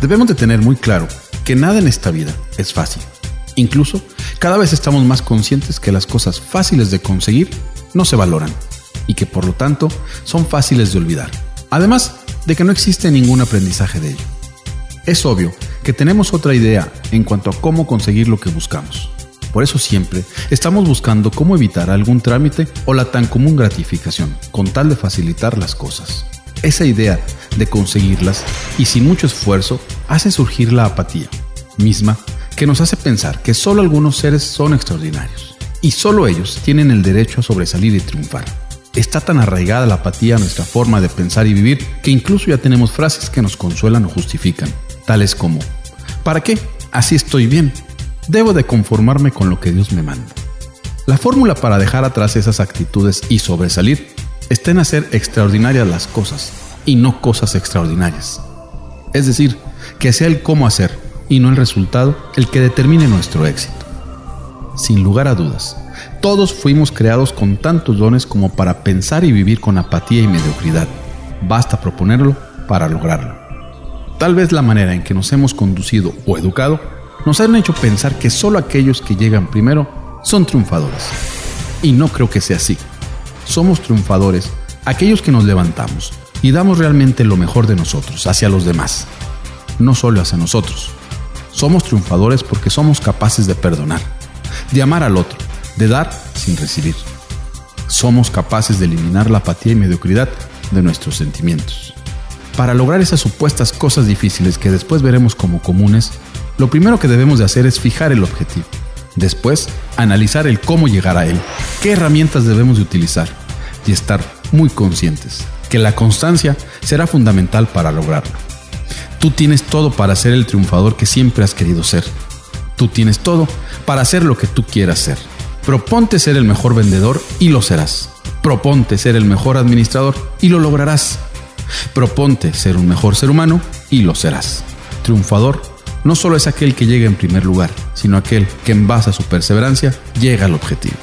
Debemos de tener muy claro que nada en esta vida es fácil. Incluso, cada vez estamos más conscientes que las cosas fáciles de conseguir no se valoran y que por lo tanto son fáciles de olvidar. Además de que no existe ningún aprendizaje de ello. Es obvio que tenemos otra idea en cuanto a cómo conseguir lo que buscamos. Por eso siempre estamos buscando cómo evitar algún trámite o la tan común gratificación, con tal de facilitar las cosas. Esa idea de conseguirlas y sin mucho esfuerzo hace surgir la apatía, misma que nos hace pensar que solo algunos seres son extraordinarios y solo ellos tienen el derecho a sobresalir y triunfar. Está tan arraigada la apatía a nuestra forma de pensar y vivir que incluso ya tenemos frases que nos consuelan o justifican, tales como, ¿para qué? Así estoy bien, Debo de conformarme con lo que Dios me manda. La fórmula para dejar atrás esas actitudes y sobresalir está en hacer extraordinarias las cosas y no cosas extraordinarias. Es decir, que sea el cómo hacer y no el resultado el que determine nuestro éxito. Sin lugar a dudas, todos fuimos creados con tantos dones como para pensar y vivir con apatía y mediocridad. Basta proponerlo para lograrlo. Tal vez la manera en que nos hemos conducido o educado nos han hecho pensar que solo aquellos que llegan primero son triunfadores. Y no creo que sea así. Somos triunfadores aquellos que nos levantamos y damos realmente lo mejor de nosotros hacia los demás, no solo hacia nosotros. Somos triunfadores porque somos capaces de perdonar, de amar al otro, de dar sin recibir. Somos capaces de eliminar la apatía y mediocridad de nuestros sentimientos. Para lograr esas supuestas cosas difíciles que después veremos como comunes, lo primero que debemos de hacer es fijar el objetivo. Después, analizar el cómo llegar a él, qué herramientas debemos de utilizar y estar muy conscientes que la constancia será fundamental para lograrlo. Tú tienes todo para ser el triunfador que siempre has querido ser. Tú tienes todo para hacer lo que tú quieras ser. Proponte ser el mejor vendedor y lo serás. Proponte ser el mejor administrador y lo lograrás. Proponte ser un mejor ser humano y lo serás. Triunfador no solo es aquel que llega en primer lugar, sino aquel que en base a su perseverancia llega al objetivo.